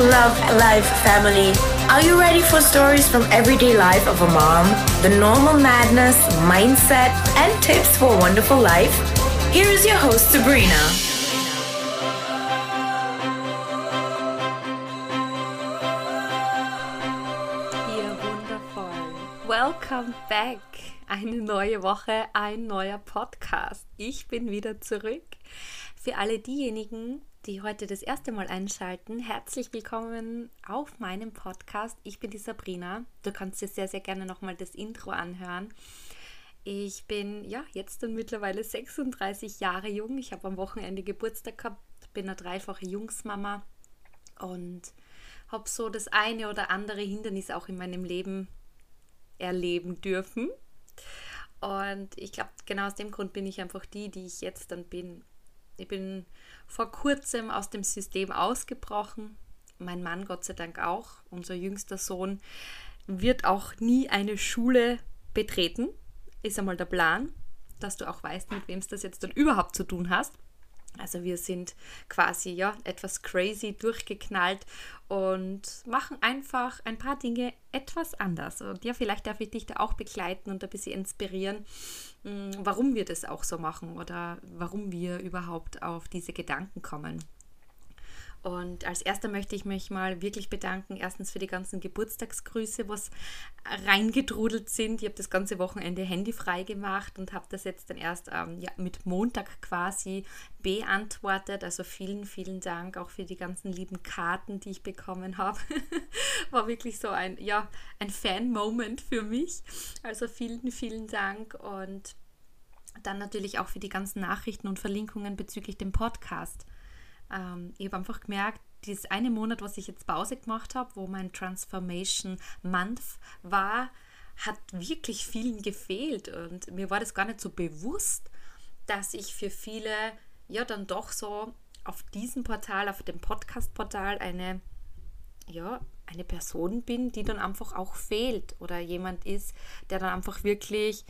love life, family. Are you ready for stories from everyday life of a mom? The normal madness, mindset, and tips for a wonderful life? Here is your host, Sabrina. Ihr wundervoll. Welcome back. Eine neue Woche, ein neuer Podcast. Ich bin wieder zurück. Für alle diejenigen, die heute das erste Mal einschalten, herzlich willkommen auf meinem Podcast. Ich bin die Sabrina. Du kannst dir sehr, sehr gerne nochmal das Intro anhören. Ich bin ja jetzt dann mittlerweile 36 Jahre jung. Ich habe am Wochenende Geburtstag gehabt, bin eine dreifache Jungsmama und habe so das eine oder andere Hindernis auch in meinem Leben erleben dürfen. Und ich glaube, genau aus dem Grund bin ich einfach die, die ich jetzt dann bin. Ich bin vor kurzem aus dem System ausgebrochen. Mein Mann, Gott sei Dank auch, unser jüngster Sohn, wird auch nie eine Schule betreten. Ist einmal der Plan, dass du auch weißt, mit wem es das jetzt dann überhaupt zu tun hast. Also wir sind quasi ja etwas crazy durchgeknallt und machen einfach ein paar Dinge etwas anders. Und ja, vielleicht darf ich dich da auch begleiten und ein bisschen inspirieren, mm, warum wir das auch so machen oder warum wir überhaupt auf diese Gedanken kommen. Und als erster möchte ich mich mal wirklich bedanken. Erstens für die ganzen Geburtstagsgrüße, was reingedrudelt sind. Ich habe das ganze Wochenende handyfrei gemacht und habe das jetzt dann erst ähm, ja, mit Montag quasi beantwortet. Also vielen, vielen Dank auch für die ganzen lieben Karten, die ich bekommen habe. War wirklich so ein, ja, ein Fan-Moment für mich. Also vielen, vielen Dank und dann natürlich auch für die ganzen Nachrichten und Verlinkungen bezüglich dem Podcast. Ähm, ich habe einfach gemerkt, dieses eine Monat, was ich jetzt Pause gemacht habe, wo mein Transformation Month war, hat wirklich vielen gefehlt. Und mir war das gar nicht so bewusst, dass ich für viele ja dann doch so auf diesem Portal, auf dem Podcast-Portal eine, ja, eine Person bin, die dann einfach auch fehlt oder jemand ist, der dann einfach wirklich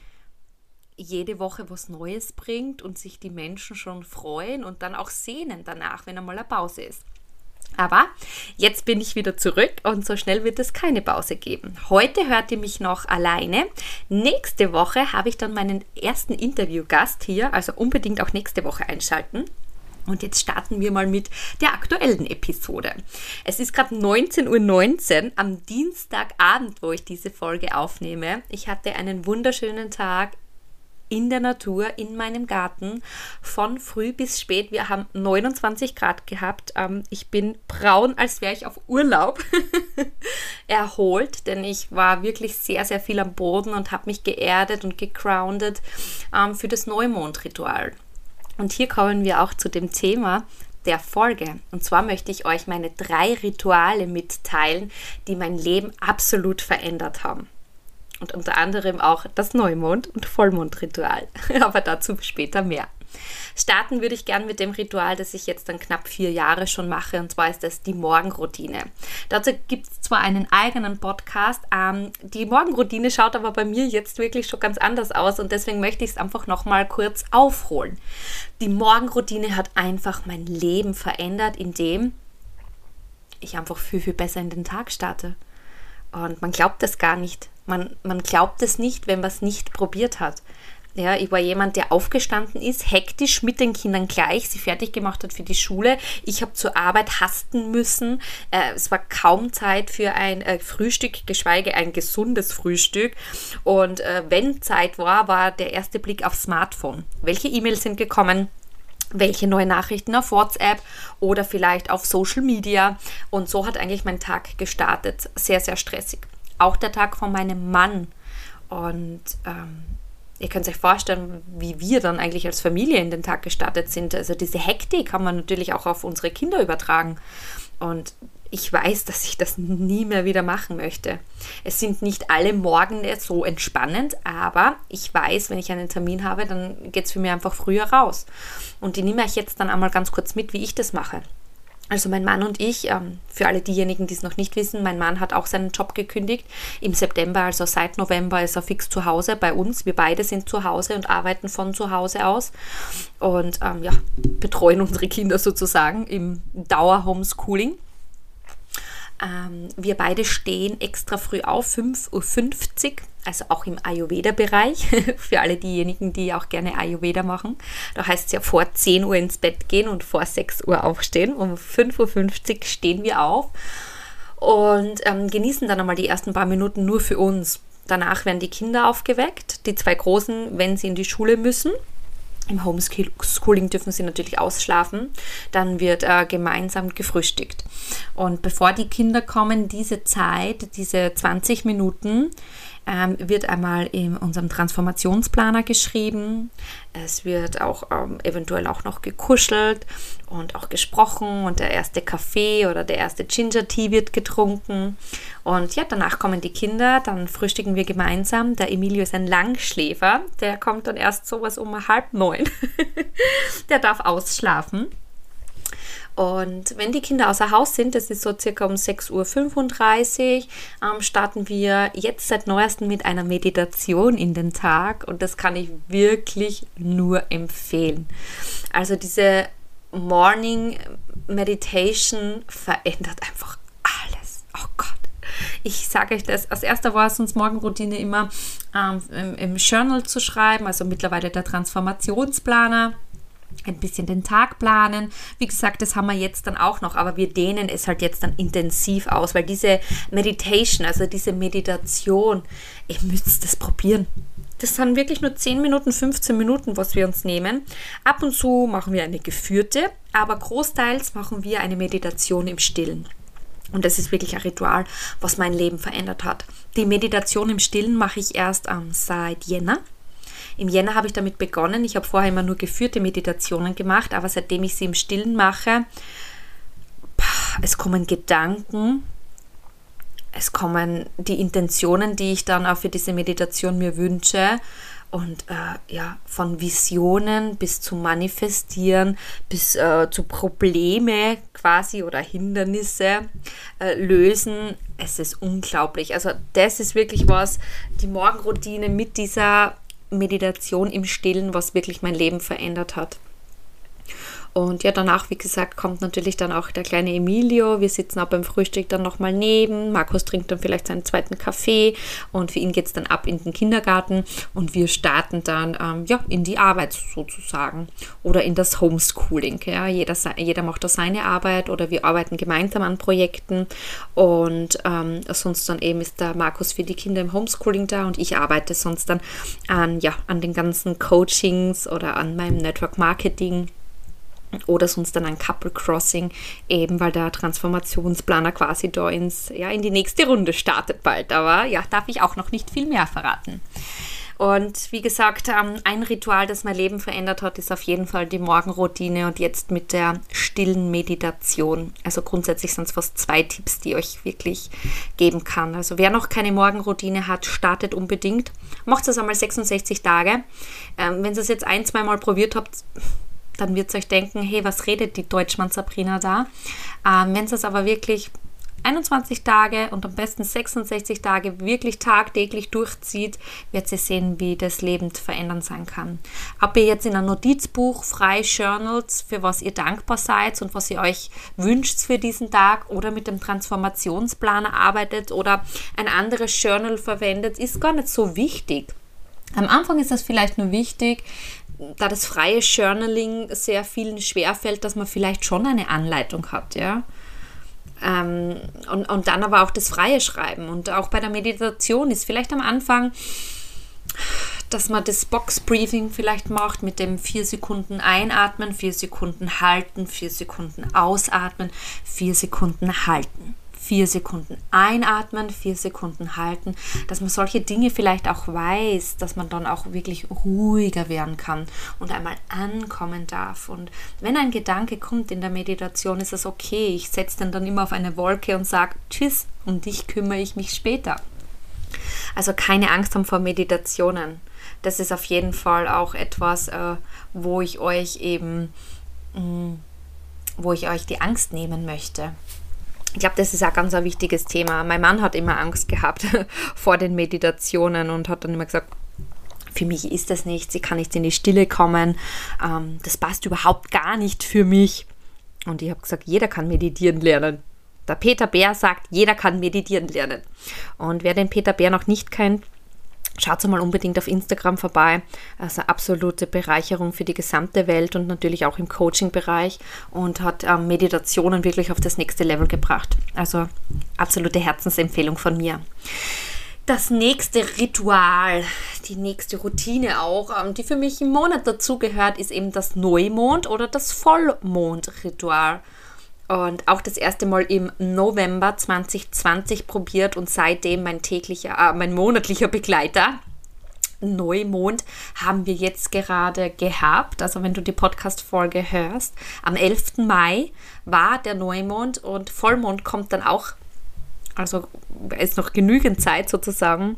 jede Woche was Neues bringt und sich die Menschen schon freuen und dann auch sehnen danach, wenn einmal eine Pause ist. Aber jetzt bin ich wieder zurück und so schnell wird es keine Pause geben. Heute hört ihr mich noch alleine. Nächste Woche habe ich dann meinen ersten Interviewgast hier, also unbedingt auch nächste Woche einschalten. Und jetzt starten wir mal mit der aktuellen Episode. Es ist gerade 19.19 Uhr 19, am Dienstagabend, wo ich diese Folge aufnehme. Ich hatte einen wunderschönen Tag in der Natur, in meinem Garten, von früh bis spät. Wir haben 29 Grad gehabt. Ähm, ich bin braun, als wäre ich auf Urlaub erholt, denn ich war wirklich sehr, sehr viel am Boden und habe mich geerdet und gegroundet ähm, für das Neumondritual. Und hier kommen wir auch zu dem Thema der Folge. Und zwar möchte ich euch meine drei Rituale mitteilen, die mein Leben absolut verändert haben und unter anderem auch das Neumond- und Vollmondritual. Aber dazu später mehr. Starten würde ich gern mit dem Ritual, das ich jetzt dann knapp vier Jahre schon mache, und zwar ist das die Morgenroutine. Dazu gibt es zwar einen eigenen Podcast, ähm, die Morgenroutine schaut aber bei mir jetzt wirklich schon ganz anders aus und deswegen möchte ich es einfach nochmal kurz aufholen. Die Morgenroutine hat einfach mein Leben verändert, indem ich einfach viel, viel besser in den Tag starte. Und man glaubt das gar nicht. Man, man glaubt es nicht, wenn man es nicht probiert hat. Ja, ich war jemand, der aufgestanden ist, hektisch mit den Kindern gleich, sie fertig gemacht hat für die Schule. Ich habe zur Arbeit hasten müssen. Äh, es war kaum Zeit für ein äh, Frühstück, geschweige ein gesundes Frühstück. Und äh, wenn Zeit war, war der erste Blick aufs Smartphone. Welche E-Mails sind gekommen? welche neuen Nachrichten auf WhatsApp oder vielleicht auf Social Media. Und so hat eigentlich mein Tag gestartet. Sehr, sehr stressig. Auch der Tag von meinem Mann. Und ähm, ihr könnt euch vorstellen, wie wir dann eigentlich als Familie in den Tag gestartet sind. Also diese Hektik kann man natürlich auch auf unsere Kinder übertragen. Und ich weiß, dass ich das nie mehr wieder machen möchte. Es sind nicht alle Morgen so entspannend, aber ich weiß, wenn ich einen Termin habe, dann geht es für mich einfach früher raus. Und die nehme ich jetzt dann einmal ganz kurz mit, wie ich das mache. Also mein Mann und ich, ähm, für alle diejenigen, die es noch nicht wissen, mein Mann hat auch seinen Job gekündigt. Im September, also seit November, ist er fix zu Hause bei uns. Wir beide sind zu Hause und arbeiten von zu Hause aus und ähm, ja, betreuen unsere Kinder sozusagen im Dauer-Homeschooling. Ähm, wir beide stehen extra früh auf, 5.50 Uhr, also auch im Ayurveda-Bereich, für alle diejenigen, die auch gerne Ayurveda machen. Da heißt es ja vor 10 Uhr ins Bett gehen und vor 6 Uhr aufstehen. Um 5.50 Uhr stehen wir auf und ähm, genießen dann einmal die ersten paar Minuten nur für uns. Danach werden die Kinder aufgeweckt, die zwei Großen, wenn sie in die Schule müssen. Im Homeschooling dürfen sie natürlich ausschlafen. Dann wird äh, gemeinsam gefrühstückt. Und bevor die Kinder kommen, diese Zeit, diese 20 Minuten, ähm, wird einmal in unserem Transformationsplaner geschrieben. Es wird auch ähm, eventuell auch noch gekuschelt und auch gesprochen und der erste Kaffee oder der erste Ginger Tea wird getrunken. Und ja, danach kommen die Kinder, dann frühstücken wir gemeinsam. Der Emilio ist ein Langschläfer, der kommt dann erst sowas um halb neun. der darf ausschlafen. Und wenn die Kinder außer Haus sind, das ist so circa um 6.35 Uhr, ähm, starten wir jetzt seit neuestem mit einer Meditation in den Tag und das kann ich wirklich nur empfehlen. Also diese Morning Meditation verändert einfach alles. Oh Gott. Ich sage euch das, als erster war es uns Morgenroutine immer ähm, im, im Journal zu schreiben, also mittlerweile der Transformationsplaner ein bisschen den Tag planen. Wie gesagt, das haben wir jetzt dann auch noch, aber wir dehnen es halt jetzt dann intensiv aus, weil diese Meditation, also diese Meditation, ihr müsst das probieren. Das sind wirklich nur 10 Minuten, 15 Minuten, was wir uns nehmen. Ab und zu machen wir eine geführte, aber großteils machen wir eine Meditation im Stillen. Und das ist wirklich ein Ritual, was mein Leben verändert hat. Die Meditation im Stillen mache ich erst ähm, seit Jänner. Im Jänner habe ich damit begonnen. Ich habe vorher immer nur geführte Meditationen gemacht, aber seitdem ich sie im Stillen mache, es kommen Gedanken, es kommen die Intentionen, die ich dann auch für diese Meditation mir wünsche. Und äh, ja, von Visionen bis zu Manifestieren, bis äh, zu Probleme quasi oder Hindernisse äh, lösen. Es ist unglaublich. Also das ist wirklich was, die Morgenroutine mit dieser Meditation im Stillen, was wirklich mein Leben verändert hat. Und ja, danach, wie gesagt, kommt natürlich dann auch der kleine Emilio. Wir sitzen auch beim Frühstück dann nochmal neben. Markus trinkt dann vielleicht seinen zweiten Kaffee und für ihn geht es dann ab in den Kindergarten und wir starten dann ähm, ja, in die Arbeit sozusagen oder in das Homeschooling. Ja. Jeder, jeder macht da seine Arbeit oder wir arbeiten gemeinsam an Projekten und ähm, sonst dann eben ist der Markus für die Kinder im Homeschooling da und ich arbeite sonst dann an, ja, an den ganzen Coachings oder an meinem Network Marketing oder sonst dann ein Couple Crossing, eben weil der Transformationsplaner quasi da ins, ja, in die nächste Runde startet bald. Aber ja, darf ich auch noch nicht viel mehr verraten. Und wie gesagt, ähm, ein Ritual, das mein Leben verändert hat, ist auf jeden Fall die Morgenroutine und jetzt mit der stillen Meditation. Also grundsätzlich sind es fast zwei Tipps, die ich euch wirklich geben kann. Also wer noch keine Morgenroutine hat, startet unbedingt. Macht es einmal 66 Tage. Ähm, wenn ihr es jetzt ein, zwei Mal probiert habt, dann wird ihr euch denken, hey, was redet die Deutschmann Sabrina da? Ähm, Wenn es aber wirklich 21 Tage und am besten 66 Tage wirklich tagtäglich durchzieht, wird sie sehen, wie das Leben verändern sein kann. Ob ihr jetzt in ein Notizbuch frei journals, für was ihr dankbar seid und was ihr euch wünscht für diesen Tag oder mit dem Transformationsplaner arbeitet oder ein anderes Journal verwendet, ist gar nicht so wichtig. Am Anfang ist das vielleicht nur wichtig, da das freie Journaling sehr vielen schwerfällt, dass man vielleicht schon eine Anleitung hat, ja. Ähm, und, und dann aber auch das freie Schreiben. Und auch bei der Meditation ist vielleicht am Anfang, dass man das Box-Briefing vielleicht macht mit dem vier Sekunden einatmen, vier Sekunden halten, vier Sekunden ausatmen, vier Sekunden halten vier Sekunden einatmen, vier Sekunden halten, dass man solche Dinge vielleicht auch weiß, dass man dann auch wirklich ruhiger werden kann und einmal ankommen darf. Und wenn ein Gedanke kommt in der Meditation, ist es okay. Ich setze den dann immer auf eine Wolke und sage Tschüss, um dich kümmere ich mich später. Also keine Angst haben vor Meditationen. Das ist auf jeden Fall auch etwas, äh, wo ich euch eben, mm, wo ich euch die Angst nehmen möchte. Ich glaube, das ist ein ganz ein wichtiges Thema. Mein Mann hat immer Angst gehabt vor den Meditationen und hat dann immer gesagt, für mich ist das nichts, ich kann nicht in die Stille kommen, ähm, das passt überhaupt gar nicht für mich. Und ich habe gesagt, jeder kann meditieren lernen. Der Peter Bär sagt, jeder kann meditieren lernen. Und wer den Peter Bär noch nicht kennt, Schaut mal unbedingt auf Instagram vorbei. Also absolute Bereicherung für die gesamte Welt und natürlich auch im Coaching-Bereich und hat ähm, Meditationen wirklich auf das nächste Level gebracht. Also absolute Herzensempfehlung von mir. Das nächste Ritual, die nächste Routine auch, ähm, die für mich im Monat dazugehört, ist eben das Neumond- oder das Vollmond-Ritual und auch das erste Mal im November 2020 probiert und seitdem mein täglicher, äh, mein monatlicher Begleiter. Neumond haben wir jetzt gerade gehabt. Also wenn du die Podcast-Folge hörst, am 11. Mai war der Neumond und Vollmond kommt dann auch. Also ist noch genügend Zeit sozusagen.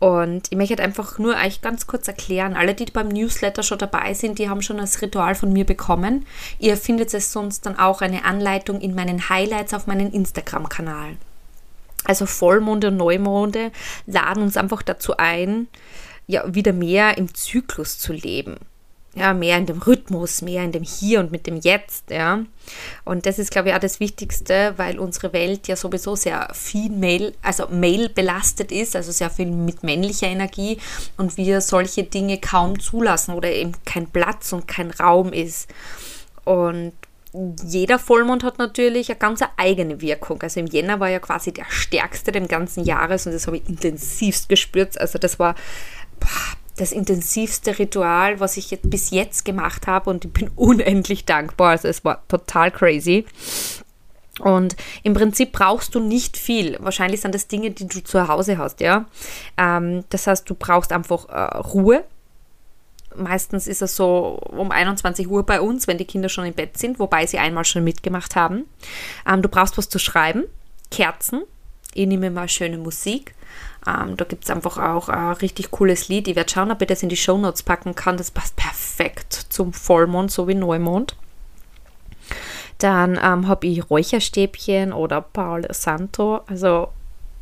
Und ich möchte einfach nur euch ganz kurz erklären, alle, die beim Newsletter schon dabei sind, die haben schon das Ritual von mir bekommen. Ihr findet es sonst dann auch eine Anleitung in meinen Highlights auf meinem Instagram-Kanal. Also Vollmonde und Neumonde laden uns einfach dazu ein, ja, wieder mehr im Zyklus zu leben ja, mehr in dem Rhythmus, mehr in dem Hier und mit dem Jetzt, ja. Und das ist, glaube ich, auch das Wichtigste, weil unsere Welt ja sowieso sehr female, also male belastet ist, also sehr viel mit männlicher Energie und wir solche Dinge kaum zulassen oder eben kein Platz und kein Raum ist. Und jeder Vollmond hat natürlich eine ganz eigene Wirkung. Also im Jänner war ja quasi der stärkste des ganzen Jahres und das habe ich intensivst gespürt. Also das war das intensivste Ritual, was ich jetzt bis jetzt gemacht habe und ich bin unendlich dankbar. Also es war total crazy. Und im Prinzip brauchst du nicht viel. Wahrscheinlich sind das Dinge, die du zu Hause hast, ja. Ähm, das heißt, du brauchst einfach äh, Ruhe. Meistens ist es so um 21 Uhr bei uns, wenn die Kinder schon im Bett sind, wobei sie einmal schon mitgemacht haben. Ähm, du brauchst was zu schreiben, Kerzen. Ich nehme mal schöne Musik ähm, da gibt es einfach auch ein richtig cooles Lied. Ich werde schauen, ob ich das in die Show Notes packen kann. Das passt perfekt zum Vollmond, so wie Neumond. Dann ähm, habe ich Räucherstäbchen oder Paolo Santo. Also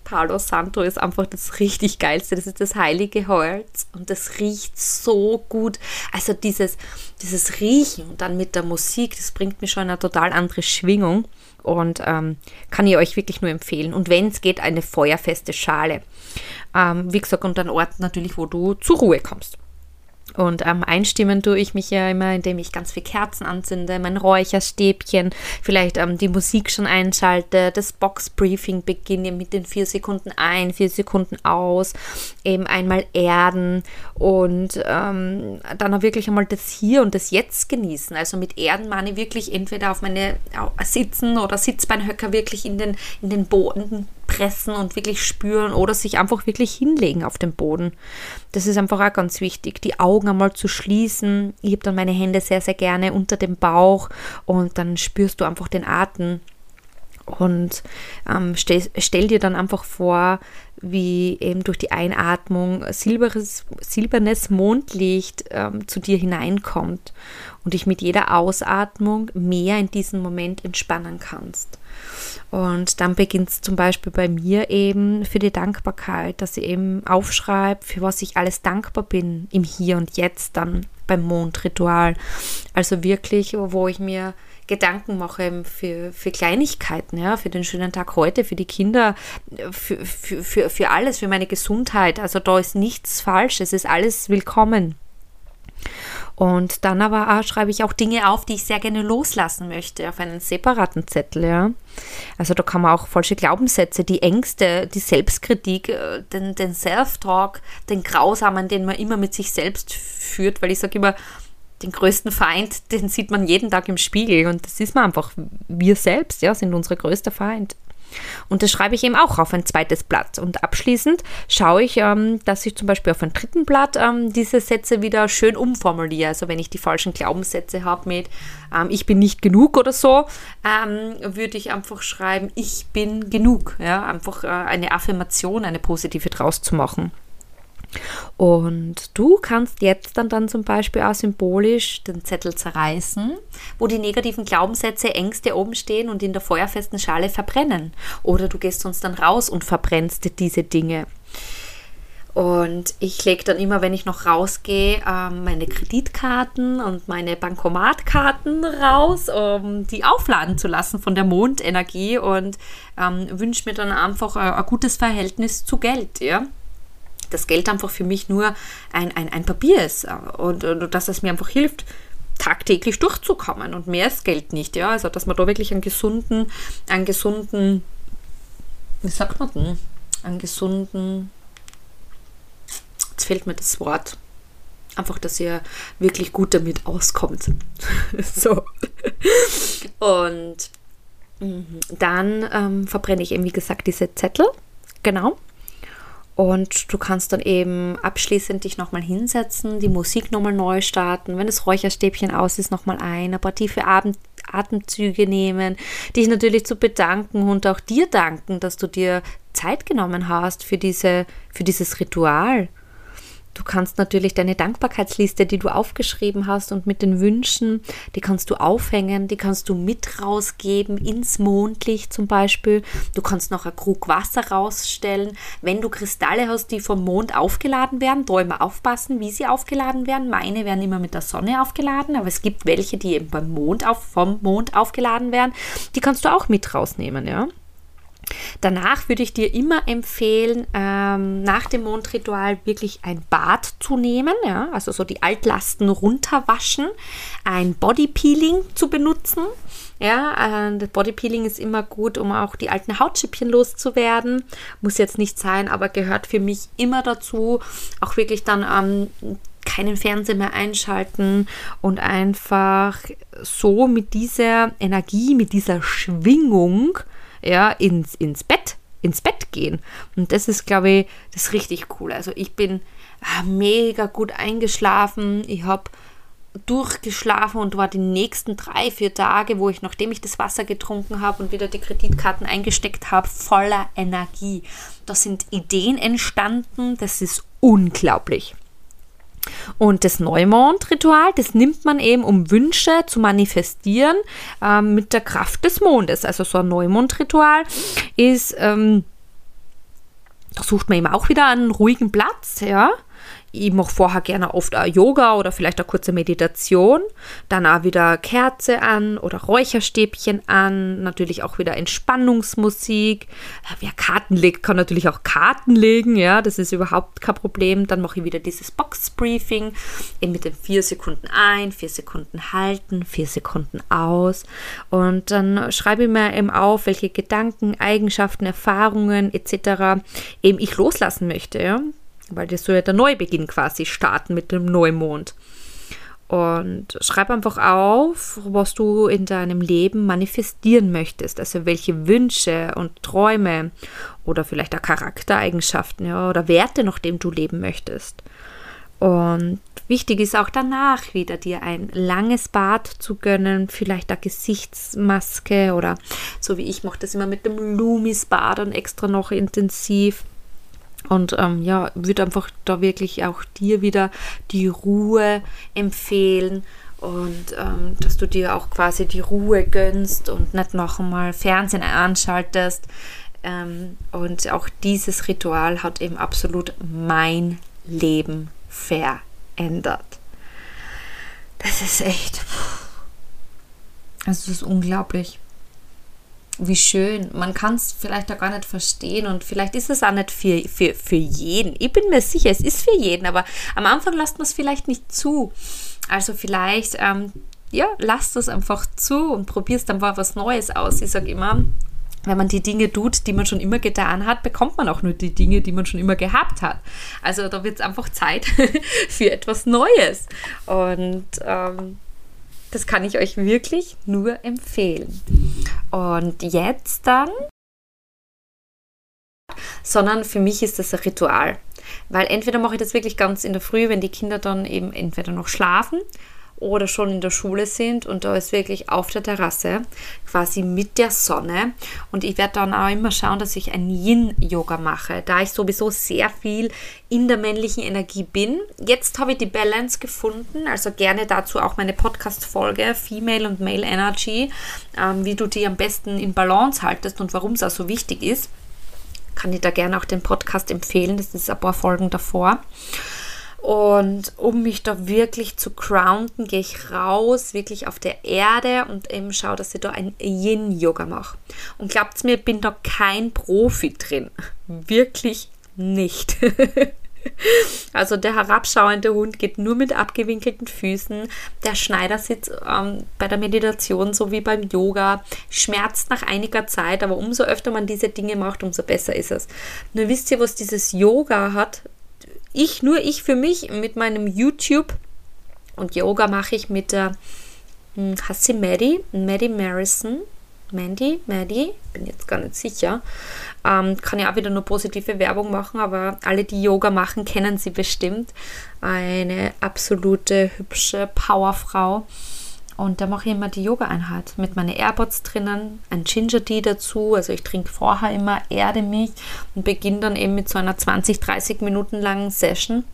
Palo Santo ist einfach das richtig geilste. Das ist das heilige Holz und das riecht so gut. Also dieses, dieses Riechen und dann mit der Musik, das bringt mich schon in eine total andere Schwingung und ähm, kann ich euch wirklich nur empfehlen. Und wenn es geht, eine feuerfeste Schale. Ähm, wie gesagt, und ein Ort natürlich, wo du zur Ruhe kommst. Und ähm, einstimmen tue ich mich ja immer, indem ich ganz viel Kerzen anzünde, mein Räucherstäbchen, vielleicht ähm, die Musik schon einschalte, das Box-Briefing beginne mit den vier Sekunden ein, vier Sekunden aus, eben einmal erden und ähm, dann auch wirklich einmal das Hier und das Jetzt genießen. Also mit Erden meine ich wirklich entweder auf meine Sitzen oder Sitzbeinhöcker wirklich in den, in den Boden pressen und wirklich spüren oder sich einfach wirklich hinlegen auf den Boden. Das ist einfach auch ganz wichtig, die Augen einmal zu schließen. Ich habe dann meine Hände sehr, sehr gerne unter dem Bauch und dann spürst du einfach den Atem. Und ähm, stell, stell, dir dann einfach vor, wie eben durch die Einatmung silberes, silbernes Mondlicht ähm, zu dir hineinkommt und dich mit jeder Ausatmung mehr in diesen Moment entspannen kannst. Und dann beginnt es zum Beispiel bei mir eben für die Dankbarkeit, dass ich eben aufschreibe, für was ich alles dankbar bin im Hier und Jetzt dann beim Mondritual. Also wirklich, wo ich mir Gedanken mache für, für Kleinigkeiten, ja, für den schönen Tag heute, für die Kinder, für, für, für, für alles, für meine Gesundheit. Also da ist nichts falsch, es ist alles willkommen. Und dann aber auch schreibe ich auch Dinge auf, die ich sehr gerne loslassen möchte, auf einen separaten Zettel, ja. Also da kann man auch falsche Glaubenssätze, die Ängste, die Selbstkritik, äh, den, den Self-Talk, den Grausamen, den man immer mit sich selbst führt, weil ich sage immer, den größten Feind, den sieht man jeden Tag im Spiegel und das ist man einfach. Wir selbst, ja, sind unser größter Feind. Und das schreibe ich eben auch auf ein zweites Blatt. Und abschließend schaue ich, ähm, dass ich zum Beispiel auf ein dritten Blatt ähm, diese Sätze wieder schön umformuliere. Also wenn ich die falschen Glaubenssätze habe mit ähm, ich bin nicht genug oder so, ähm, würde ich einfach schreiben, ich bin genug. Ja? Einfach äh, eine Affirmation, eine positive draus zu machen. Und du kannst jetzt dann, dann zum Beispiel auch symbolisch den Zettel zerreißen, wo die negativen Glaubenssätze, Ängste oben stehen und in der feuerfesten Schale verbrennen. Oder du gehst sonst dann raus und verbrennst diese Dinge. Und ich lege dann immer, wenn ich noch rausgehe, ähm, meine Kreditkarten und meine Bankomatkarten raus, um die aufladen zu lassen von der Mondenergie und ähm, wünsche mir dann einfach ein, ein gutes Verhältnis zu Geld. Ja? Das Geld einfach für mich nur ein, ein, ein Papier ist und, und dass es mir einfach hilft, tagtäglich durchzukommen und mehr ist Geld nicht, ja, also dass man da wirklich einen gesunden, einen gesunden, wie sagt man denn, einen gesunden jetzt fehlt mir das Wort. Einfach, dass ihr wirklich gut damit auskommt. so. Und mhm, dann ähm, verbrenne ich eben, wie gesagt, diese Zettel. Genau. Und du kannst dann eben abschließend dich nochmal hinsetzen, die Musik nochmal neu starten, wenn das Räucherstäbchen aus ist, nochmal ein, ein paar tiefe Atemzüge nehmen, dich natürlich zu bedanken und auch dir danken, dass du dir Zeit genommen hast für, diese, für dieses Ritual. Du kannst natürlich deine Dankbarkeitsliste, die du aufgeschrieben hast und mit den Wünschen, die kannst du aufhängen, die kannst du mit rausgeben ins Mondlicht zum Beispiel. Du kannst noch ein Krug Wasser rausstellen. Wenn du Kristalle hast, die vom Mond aufgeladen werden, da immer aufpassen, wie sie aufgeladen werden. Meine werden immer mit der Sonne aufgeladen, aber es gibt welche, die eben beim Mond auf, vom Mond aufgeladen werden. Die kannst du auch mit rausnehmen, ja. Danach würde ich dir immer empfehlen, ähm, nach dem Mondritual wirklich ein Bad zu nehmen, ja, also so die Altlasten runterwaschen, ein Bodypeeling zu benutzen. Ja, äh, das Bodypeeling ist immer gut, um auch die alten Hautschüppchen loszuwerden. Muss jetzt nicht sein, aber gehört für mich immer dazu. Auch wirklich dann ähm, keinen Fernseher mehr einschalten und einfach so mit dieser Energie, mit dieser Schwingung ja, ins, ins Bett, ins Bett gehen. Und das ist, glaube ich, das ist richtig cool. Also ich bin ah, mega gut eingeschlafen. Ich habe durchgeschlafen und war die nächsten drei, vier Tage, wo ich, nachdem ich das Wasser getrunken habe und wieder die Kreditkarten eingesteckt habe, voller Energie. Da sind Ideen entstanden, das ist unglaublich. Und das Neumond-Ritual, das nimmt man eben, um Wünsche zu manifestieren äh, mit der Kraft des Mondes. Also so ein Neumond-Ritual ist, ähm, da sucht man eben auch wieder einen ruhigen Platz, ja, ich mache vorher gerne oft auch Yoga oder vielleicht eine kurze Meditation. Dann auch wieder Kerze an oder Räucherstäbchen an. Natürlich auch wieder Entspannungsmusik. Wer Karten legt, kann natürlich auch Karten legen. Ja, das ist überhaupt kein Problem. Dann mache ich wieder dieses Box-Briefing. Eben mit den vier Sekunden ein, vier Sekunden halten, vier Sekunden aus. Und dann schreibe ich mir eben auf, welche Gedanken, Eigenschaften, Erfahrungen etc. eben ich loslassen möchte. Ja weil das soll ja der Neubeginn quasi starten mit dem Neumond. Und schreib einfach auf, was du in deinem Leben manifestieren möchtest. Also welche Wünsche und Träume oder vielleicht auch Charaktereigenschaften ja, oder Werte, nach dem du leben möchtest. Und wichtig ist auch danach wieder dir ein langes Bad zu gönnen, vielleicht eine Gesichtsmaske oder so wie ich mache das immer mit dem Lumis-Bad und extra noch intensiv. Und ähm, ja, würde einfach da wirklich auch dir wieder die Ruhe empfehlen und ähm, dass du dir auch quasi die Ruhe gönnst und nicht noch einmal Fernsehen anschaltest. Ähm, und auch dieses Ritual hat eben absolut mein Leben verändert. Das ist echt. Also, das ist unglaublich wie schön. Man kann es vielleicht auch gar nicht verstehen und vielleicht ist es auch nicht für, für, für jeden. Ich bin mir sicher, es ist für jeden, aber am Anfang lasst man es vielleicht nicht zu. Also vielleicht, ähm, ja, lasst es einfach zu und probierst einfach was Neues aus. Ich sage immer, wenn man die Dinge tut, die man schon immer getan hat, bekommt man auch nur die Dinge, die man schon immer gehabt hat. Also da wird es einfach Zeit für etwas Neues. Und ähm, das kann ich euch wirklich nur empfehlen. Und jetzt dann, sondern für mich ist das ein Ritual. Weil entweder mache ich das wirklich ganz in der Früh, wenn die Kinder dann eben entweder noch schlafen oder schon in der Schule sind und da ist wirklich auf der Terrasse quasi mit der Sonne und ich werde dann auch immer schauen, dass ich ein Yin-Yoga mache, da ich sowieso sehr viel in der männlichen Energie bin. Jetzt habe ich die Balance gefunden, also gerne dazu auch meine Podcast-Folge Female und Male Energy, ähm, wie du die am besten in Balance haltest und warum es auch so wichtig ist kann ich da gerne auch den Podcast empfehlen. Das ist ein paar Folgen davor. Und um mich da wirklich zu grounden, gehe ich raus, wirklich auf der Erde und eben schaue, dass ich da ein Yin-Yoga mache. Und glaubt mir, ich bin da kein Profi drin. Wirklich nicht. Also der herabschauende Hund geht nur mit abgewinkelten Füßen. Der Schneider sitzt ähm, bei der Meditation so wie beim Yoga, schmerzt nach einiger Zeit, aber umso öfter man diese Dinge macht, umso besser ist es. Nur wisst ihr, was dieses Yoga hat? Ich, nur ich für mich mit meinem YouTube und Yoga mache ich mit der hm, Hassi Maddie, Maddie Marison, Mandy, Maddie, bin jetzt gar nicht sicher. Ähm, kann ja auch wieder nur positive Werbung machen, aber alle, die Yoga machen, kennen sie bestimmt. Eine absolute hübsche Powerfrau. Und da mache ich immer die Yoga-Einheit mit meinen AirPods drinnen, ein Ginger Tea dazu. Also ich trinke vorher immer, erde mich und beginne dann eben mit so einer 20, 30 Minuten langen Session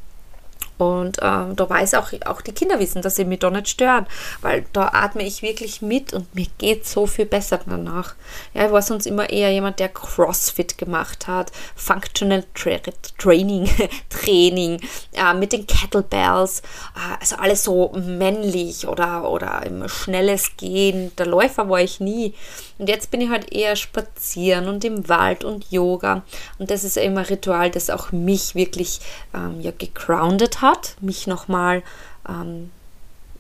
und äh, da weiß auch, auch die Kinder wissen, dass sie mich da nicht stören, weil da atme ich wirklich mit und mir geht so viel besser danach. Ja, ich war sonst immer eher jemand, der Crossfit gemacht hat, Functional Tra Training, Training äh, mit den Kettlebells, äh, also alles so männlich oder, oder schnelles Gehen. Der Läufer war ich nie. Und jetzt bin ich halt eher spazieren und im Wald und Yoga. Und das ist immer ein Ritual, das auch mich wirklich ähm, ja, gegroundet hat, mich nochmal ähm,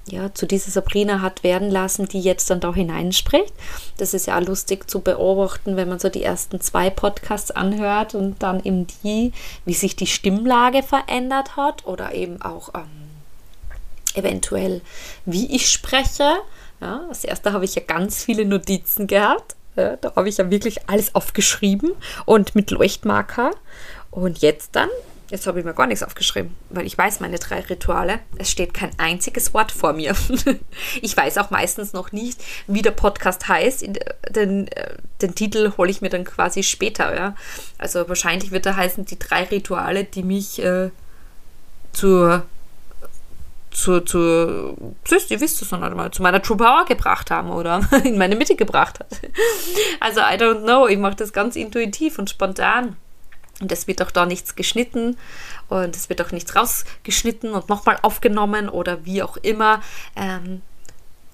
ja, zu dieser Sabrina hat werden lassen, die jetzt dann da hineinspricht. Das ist ja auch lustig zu beobachten, wenn man so die ersten zwei Podcasts anhört und dann eben die, wie sich die Stimmlage verändert hat oder eben auch ähm, eventuell, wie ich spreche. Ja, als erster habe ich ja ganz viele Notizen gehabt. Ja, da habe ich ja wirklich alles aufgeschrieben und mit Leuchtmarker. Und jetzt dann, jetzt habe ich mir gar nichts aufgeschrieben, weil ich weiß meine drei Rituale. Es steht kein einziges Wort vor mir. ich weiß auch meistens noch nicht, wie der Podcast heißt. Den, äh, den Titel hole ich mir dann quasi später. Ja. Also wahrscheinlich wird er heißen, die drei Rituale, die mich äh, zur zu, zu, süß, ihr wisst es noch nicht zu meiner True Power gebracht haben oder in meine Mitte gebracht hat. Also I don't know, ich mache das ganz intuitiv und spontan. Und es wird auch da nichts geschnitten und es wird auch nichts rausgeschnitten und nochmal aufgenommen oder wie auch immer. Ähm,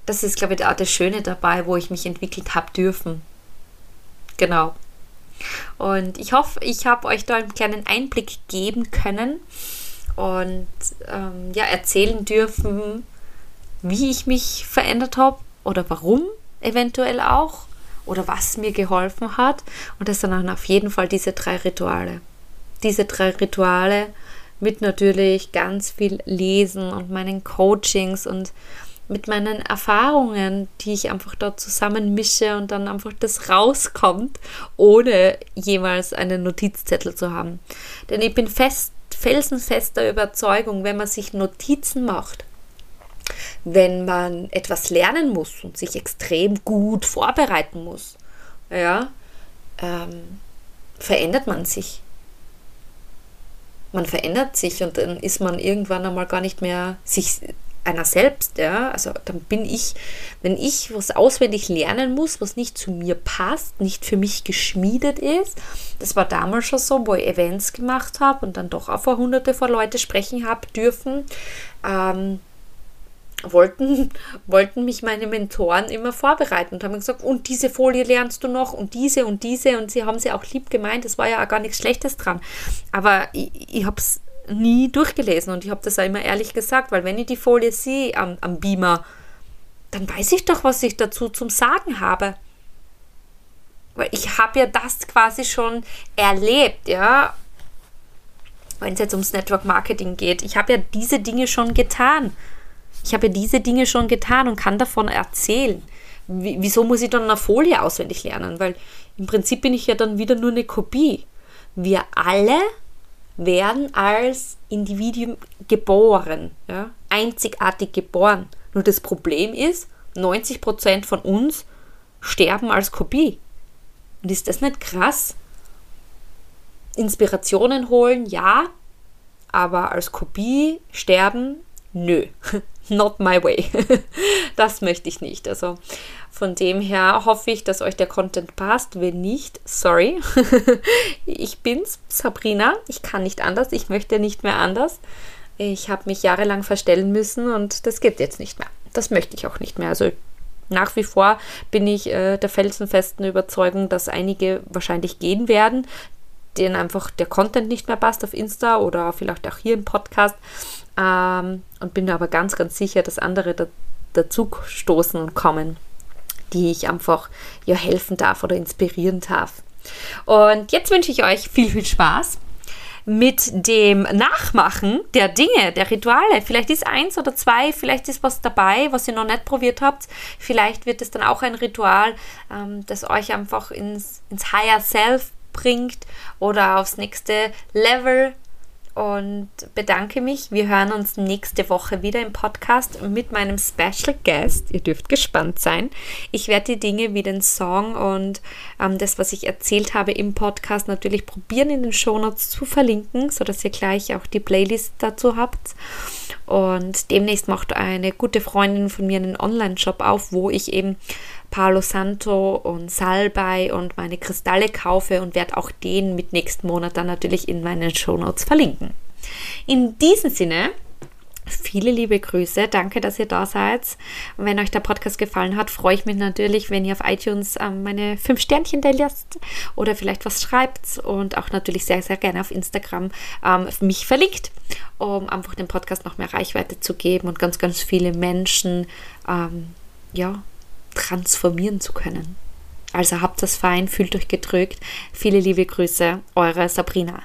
das ist, glaube ich, auch das Schöne dabei, wo ich mich entwickelt habe dürfen. Genau. Und ich hoffe, ich habe euch da einen kleinen Einblick geben können und ähm, ja, erzählen dürfen, wie ich mich verändert habe oder warum eventuell auch oder was mir geholfen hat. Und das sind dann auf jeden Fall diese drei Rituale. Diese drei Rituale mit natürlich ganz viel Lesen und meinen Coachings und mit meinen Erfahrungen, die ich einfach dort zusammen mische und dann einfach das rauskommt, ohne jemals einen Notizzettel zu haben. Denn ich bin fest felsenfester Überzeugung, wenn man sich Notizen macht, wenn man etwas lernen muss und sich extrem gut vorbereiten muss, ja, ähm, verändert man sich. Man verändert sich und dann ist man irgendwann einmal gar nicht mehr sich einer selbst, ja, also dann bin ich, wenn ich was auswendig lernen muss, was nicht zu mir passt, nicht für mich geschmiedet ist, das war damals schon so, wo ich Events gemacht habe und dann doch auch vor hunderte von Leute sprechen habe dürfen, ähm, wollten, wollten mich meine Mentoren immer vorbereiten und haben gesagt, und diese Folie lernst du noch und diese und diese und sie haben sie auch lieb gemeint, es war ja auch gar nichts Schlechtes dran, aber ich, ich habe es nie durchgelesen und ich habe das auch immer ehrlich gesagt, weil wenn ich die Folie sehe am, am Beamer, dann weiß ich doch, was ich dazu zum Sagen habe. Weil ich habe ja das quasi schon erlebt, ja. Wenn es jetzt ums Network Marketing geht. Ich habe ja diese Dinge schon getan. Ich habe ja diese Dinge schon getan und kann davon erzählen. wieso muss ich dann eine Folie auswendig lernen? Weil im Prinzip bin ich ja dann wieder nur eine Kopie. Wir alle werden als Individuum geboren, ja, einzigartig geboren. Nur das Problem ist, 90% von uns sterben als Kopie. Und ist das nicht krass? Inspirationen holen, ja, aber als Kopie sterben, nö. not my way. das möchte ich nicht. Also von dem her hoffe ich, dass euch der Content passt. Wenn nicht, sorry. ich bin's, Sabrina. Ich kann nicht anders. Ich möchte nicht mehr anders. Ich habe mich jahrelang verstellen müssen und das geht jetzt nicht mehr. Das möchte ich auch nicht mehr. Also nach wie vor bin ich äh, der felsenfesten Überzeugung, dass einige wahrscheinlich gehen werden, denen einfach der Content nicht mehr passt auf Insta oder vielleicht auch hier im Podcast. Ähm, und bin mir aber ganz, ganz sicher, dass andere da, dazu stoßen und kommen, die ich einfach ja helfen darf oder inspirieren darf. Und jetzt wünsche ich euch viel, viel Spaß mit dem Nachmachen der Dinge, der Rituale. Vielleicht ist eins oder zwei, vielleicht ist was dabei, was ihr noch nicht probiert habt. Vielleicht wird es dann auch ein Ritual, ähm, das euch einfach ins, ins Higher Self bringt oder aufs nächste Level und bedanke mich. Wir hören uns nächste Woche wieder im Podcast mit meinem Special Guest. Ihr dürft gespannt sein. Ich werde die Dinge wie den Song und ähm, das, was ich erzählt habe im Podcast, natürlich probieren in den Shownotes zu verlinken, sodass ihr gleich auch die Playlist dazu habt. Und demnächst macht eine gute Freundin von mir einen Online-Shop auf, wo ich eben Palo Santo und Salbei und meine Kristalle kaufe und werde auch den mit nächsten Monat dann natürlich in meinen Shownotes verlinken. In diesem Sinne, viele liebe Grüße. Danke, dass ihr da seid. Wenn euch der Podcast gefallen hat, freue ich mich natürlich, wenn ihr auf iTunes ähm, meine fünf Sternchen da lasst oder vielleicht was schreibt und auch natürlich sehr, sehr gerne auf Instagram ähm, mich verlinkt, um einfach dem Podcast noch mehr Reichweite zu geben und ganz, ganz viele Menschen ähm, ja, transformieren zu können. Also habt das fein, fühlt euch gedrückt. Viele liebe Grüße, eure Sabrina.